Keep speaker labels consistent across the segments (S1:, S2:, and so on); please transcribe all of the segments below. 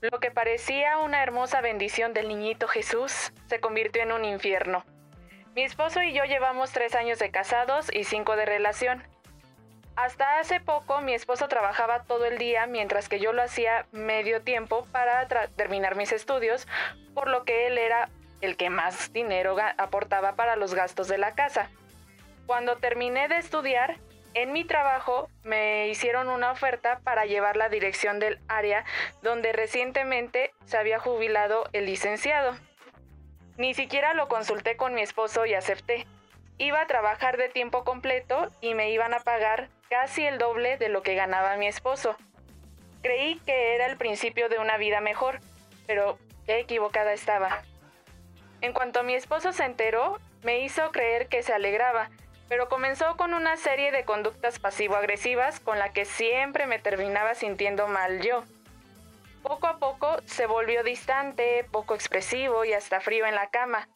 S1: Lo que parecía una hermosa bendición del niñito Jesús se convirtió en un infierno. Mi esposo y yo llevamos tres años de casados y cinco de relación. Hasta hace poco mi esposo trabajaba todo el día mientras que yo lo hacía medio tiempo para terminar mis estudios, por lo que él era el que más dinero aportaba para los gastos de la casa. Cuando terminé de estudiar, en mi trabajo me hicieron una oferta para llevar la dirección del área donde recientemente se había jubilado el licenciado. Ni siquiera lo consulté con mi esposo y acepté. Iba a trabajar de tiempo completo y me iban a pagar casi el doble de lo que ganaba mi esposo. Creí que era el principio de una vida mejor, pero qué equivocada estaba. En cuanto mi esposo se enteró, me hizo creer que se alegraba, pero comenzó con una serie de conductas pasivo-agresivas con la que siempre me terminaba sintiendo mal yo. Poco a poco se volvió distante, poco expresivo y hasta frío en la cama.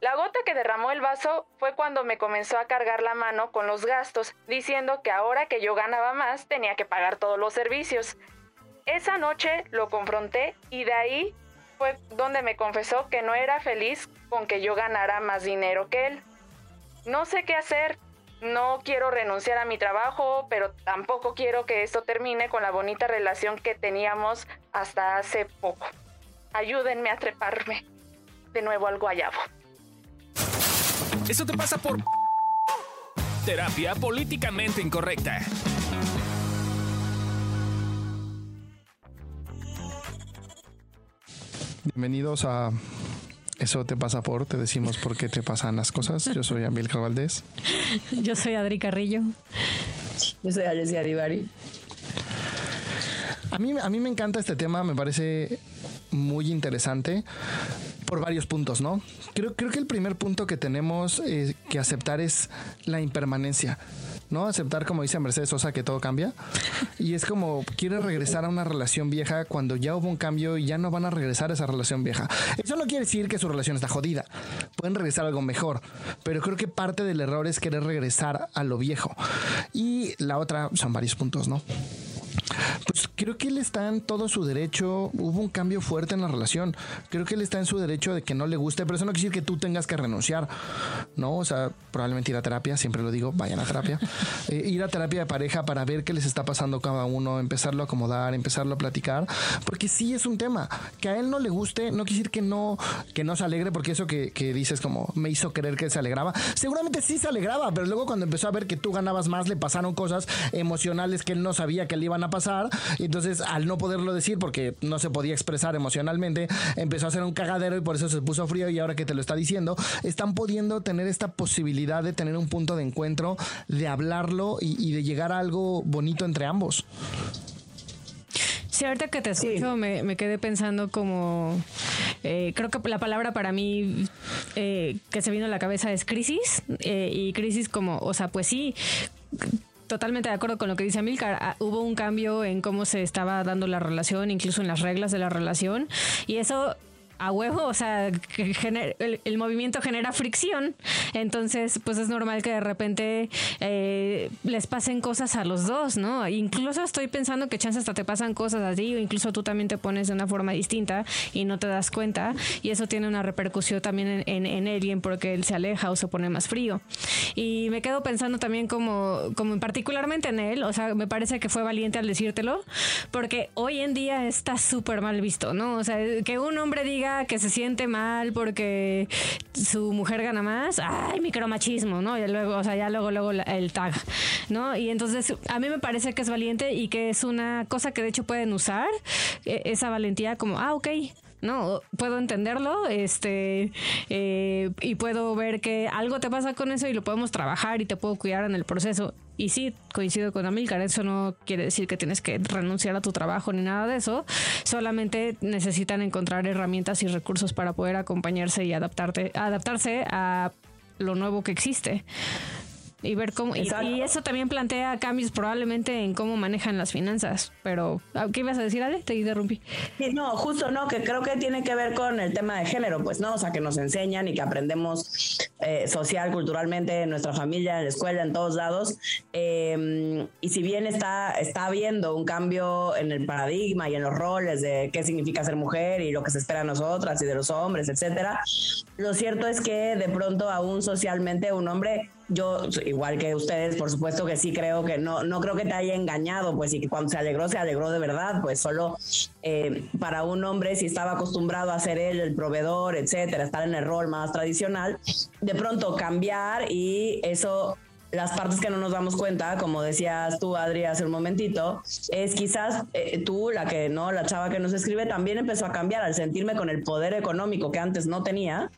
S1: La gota que derramó el vaso fue cuando me comenzó a cargar la mano con los gastos, diciendo que ahora que yo ganaba más tenía que pagar todos los servicios. Esa noche lo confronté y de ahí fue donde me confesó que no era feliz con que yo ganara más dinero que él. No sé qué hacer, no quiero renunciar a mi trabajo, pero tampoco quiero que esto termine con la bonita relación que teníamos hasta hace poco. Ayúdenme a treparme de nuevo al guayabo.
S2: Eso te pasa por terapia políticamente incorrecta.
S3: Bienvenidos a Eso te pasa por, te decimos por qué te pasan las cosas. Yo soy Amilcar Valdés.
S4: Yo soy Adri Carrillo.
S5: Yo soy Alessia Rivari.
S3: A mí, a mí me encanta este tema, me parece muy interesante por varios puntos, ¿no? Creo, creo que el primer punto que tenemos eh, que aceptar es la impermanencia. ¿No? Aceptar, como dice Mercedes Sosa, que todo cambia. Y es como, quiere regresar a una relación vieja cuando ya hubo un cambio y ya no van a regresar a esa relación vieja. Eso no quiere decir que su relación está jodida. Pueden regresar a algo mejor. Pero creo que parte del error es querer regresar a lo viejo. Y la otra son varios puntos, ¿no? Pues creo que él está en todo su derecho. Hubo un cambio fuerte en la relación. Creo que él está en su derecho de que no le guste, pero eso no quiere decir que tú tengas que renunciar, ¿no? O sea, probablemente ir a terapia, siempre lo digo, vayan a terapia. Eh, ir a terapia de pareja para ver qué les está pasando cada uno, empezarlo a acomodar, empezarlo a platicar, porque sí es un tema. Que a él no le guste, no quiere decir que no, que no se alegre, porque eso que, que dices como me hizo creer que se alegraba. Seguramente sí se alegraba, pero luego cuando empezó a ver que tú ganabas más, le pasaron cosas emocionales que él no sabía que le iban a pasar. Y entonces, al no poderlo decir porque no se podía expresar emocionalmente, empezó a hacer un cagadero y por eso se puso frío. Y ahora que te lo está diciendo, están pudiendo tener esta posibilidad de tener un punto de encuentro, de hablarlo y, y de llegar a algo bonito entre ambos.
S4: Sí, ahorita que te escucho me, me quedé pensando como, eh, creo que la palabra para mí eh, que se vino a la cabeza es crisis eh, y crisis como, o sea, pues sí. Totalmente de acuerdo con lo que dice Amilcar. Ah, Hubo un cambio en cómo se estaba dando la relación, incluso en las reglas de la relación. Y eso a huevo, o sea, que el, el movimiento genera fricción, entonces pues es normal que de repente eh, les pasen cosas a los dos, ¿no? Incluso estoy pensando que chance hasta te pasan cosas a ti o incluso tú también te pones de una forma distinta y no te das cuenta y eso tiene una repercusión también en, en, en alguien porque él se aleja o se pone más frío. Y me quedo pensando también como, como particularmente en él, o sea, me parece que fue valiente al decírtelo, porque hoy en día está súper mal visto, ¿no? O sea, que un hombre diga que se siente mal porque su mujer gana más, ay, micromachismo, ¿no? Y luego, o sea, ya luego, luego el tag, ¿no? Y entonces a mí me parece que es valiente y que es una cosa que de hecho pueden usar, eh, esa valentía como, ah, ok, no, puedo entenderlo, este, eh, y puedo ver que algo te pasa con eso y lo podemos trabajar y te puedo cuidar en el proceso. Y sí, coincido con Amilcar, eso no quiere decir que tienes que renunciar a tu trabajo ni nada de eso, solamente necesitan encontrar herramientas y recursos para poder acompañarse y adaptarte, adaptarse a lo nuevo que existe. Y ver cómo y, y, eso también plantea cambios probablemente en cómo manejan las finanzas pero ah, ¿qué ibas a decir Ale? te interrumpí.
S5: No justo no que creo que tiene que ver con el tema de género pues no o sea que nos enseñan y que aprendemos eh, social culturalmente en nuestra familia en la escuela en todos lados. Em, y si bien está está habiendo un cambio en el paradigma y en los roles de qué significa ser mujer y lo que se espera de nosotras y de los hombres etcétera lo cierto es que de pronto aún socialmente un hombre yo, igual que ustedes, por supuesto que sí creo que no, no creo que te haya engañado, pues, y cuando se alegró, se alegró de verdad, pues solo eh, para un hombre, si estaba acostumbrado a ser él el proveedor, etcétera, estar en el rol más tradicional, de pronto cambiar y eso las partes que no nos damos cuenta, como decías tú, Adri, hace un momentito, es quizás eh, tú, la que no, la chava que nos escribe, también empezó a cambiar al sentirme con el poder económico que antes no tenía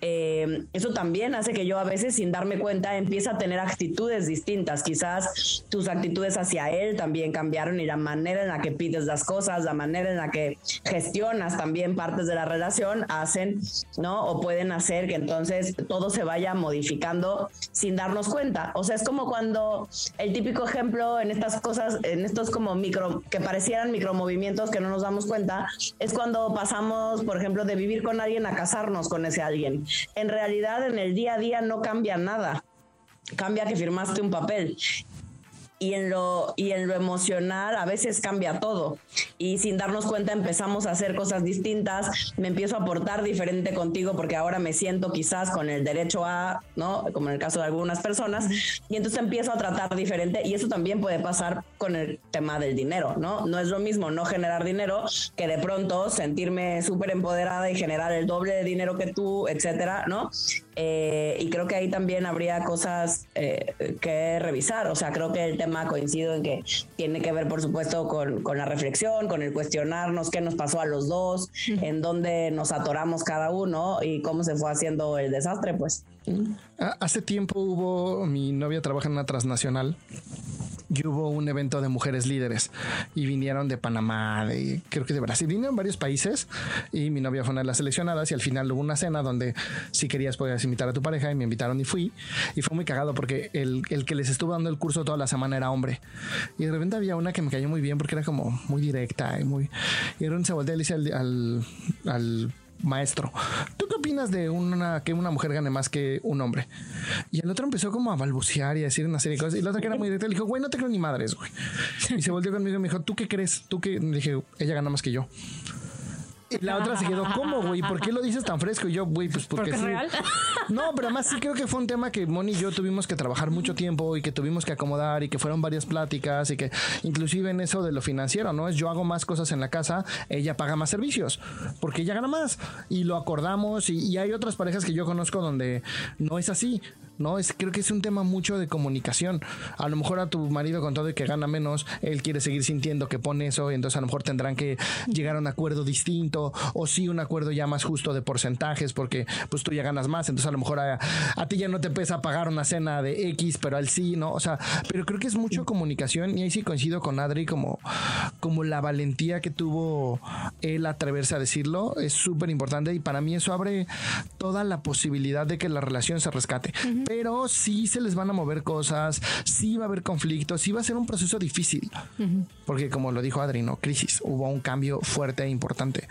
S5: eh, eso también hace que yo a veces sin darme cuenta empiece a tener actitudes distintas. Quizás tus actitudes hacia él también cambiaron y la manera en la que pides las cosas, la manera en la que gestionas también partes de la relación hacen, ¿no? O pueden hacer que entonces todo se vaya modificando sin darnos cuenta. O sea, es como cuando el típico ejemplo en estas cosas, en estos como micro, que parecieran micromovimientos que no nos damos cuenta, es cuando pasamos, por ejemplo, de vivir con alguien a casarnos con ese alguien en realidad en el día a día no cambia nada. Cambia que firmaste un papel y en lo y en lo emocional a veces cambia todo y sin darnos cuenta empezamos a hacer cosas distintas. Me empiezo a portar diferente contigo porque ahora me siento quizás con el derecho a no como en el caso de algunas personas. Y entonces empiezo a tratar diferente y eso también puede pasar con el tema del dinero no no es lo mismo no generar dinero que de pronto sentirme súper empoderada y generar el doble de dinero que tú etcétera no eh, y creo que ahí también habría cosas eh, que revisar. O sea, creo que el tema coincido en que tiene que ver, por supuesto, con, con la reflexión, con el cuestionarnos qué nos pasó a los dos, en dónde nos atoramos cada uno y cómo se fue haciendo el desastre, pues.
S3: Hace tiempo hubo, mi novia trabaja en una transnacional y hubo un evento de mujeres líderes y vinieron de Panamá, de, creo que de Brasil, vinieron varios países y mi novia fue una de las seleccionadas y al final hubo una cena donde si querías podías invitar a tu pareja y me invitaron y fui. Y fue muy cagado porque el, el que les estuvo dando el curso toda la semana era hombre. Y de repente había una que me cayó muy bien porque era como muy directa y muy y de repente se voltea y le dice al, al maestro, ¿tú opinas de una que una mujer gane más que un hombre? Y el otro empezó como a balbucear y a decir una serie de cosas. Y la otra que era muy directa le dijo, güey, no te creo ni madres, güey. Y se volteó conmigo y me dijo, ¿tú qué crees? ¿Tú qué? Dije, ella gana más que yo. Y la otra se quedó, ¿cómo, güey? ¿Por qué lo dices tan fresco? Y yo, güey, pues porque, sí. No, pero además sí creo que fue un tema que Moni y yo tuvimos que trabajar mucho tiempo y que tuvimos que acomodar y que fueron varias pláticas y que inclusive en eso de lo financiero, ¿no? Es yo hago más cosas en la casa, ella paga más servicios, porque ella gana más y lo acordamos y, y hay otras parejas que yo conozco donde no es así. ¿No? Es, creo que es un tema mucho de comunicación. A lo mejor a tu marido con todo y que gana menos, él quiere seguir sintiendo que pone eso, y entonces a lo mejor tendrán que llegar a un acuerdo distinto, o sí un acuerdo ya más justo de porcentajes, porque pues tú ya ganas más, entonces a lo mejor a, ti ya no te pesa pagar una cena de X, pero al sí, ¿no? O sea, pero creo que es mucho comunicación, y ahí sí coincido con Adri, como, como la valentía que tuvo él atreverse a decirlo, es súper importante, y para mí eso abre toda la posibilidad de que la relación se rescate pero sí se les van a mover cosas, sí va a haber conflictos, sí va a ser un proceso difícil. Porque como lo dijo Adri, ¿no? Crisis, hubo un cambio fuerte e importante.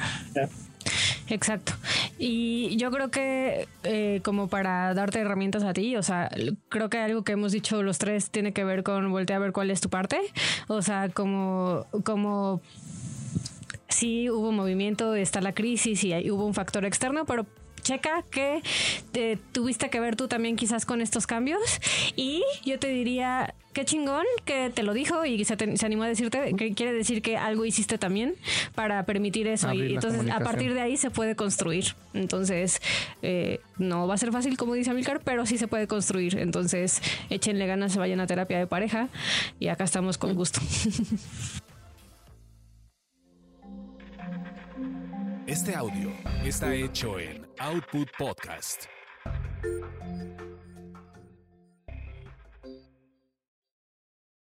S4: Exacto. Y yo creo que eh, como para darte herramientas a ti, o sea, creo que algo que hemos dicho los tres tiene que ver con voltear a ver cuál es tu parte. O sea, como, como sí hubo movimiento, está la crisis y hubo un factor externo, pero checa que te tuviste que ver tú también quizás con estos cambios. Y yo te diría qué chingón que te lo dijo y se, animó a decirte que quiere decir que algo hiciste también para permitir eso. Y entonces a partir de ahí se puede construir. Entonces eh, no va a ser fácil como dice Amilcar pero sí se puede construir. Entonces échenle ganas se vayan a terapia de pareja y acá estamos con gusto.
S2: Este audio está hecho en Output Podcast.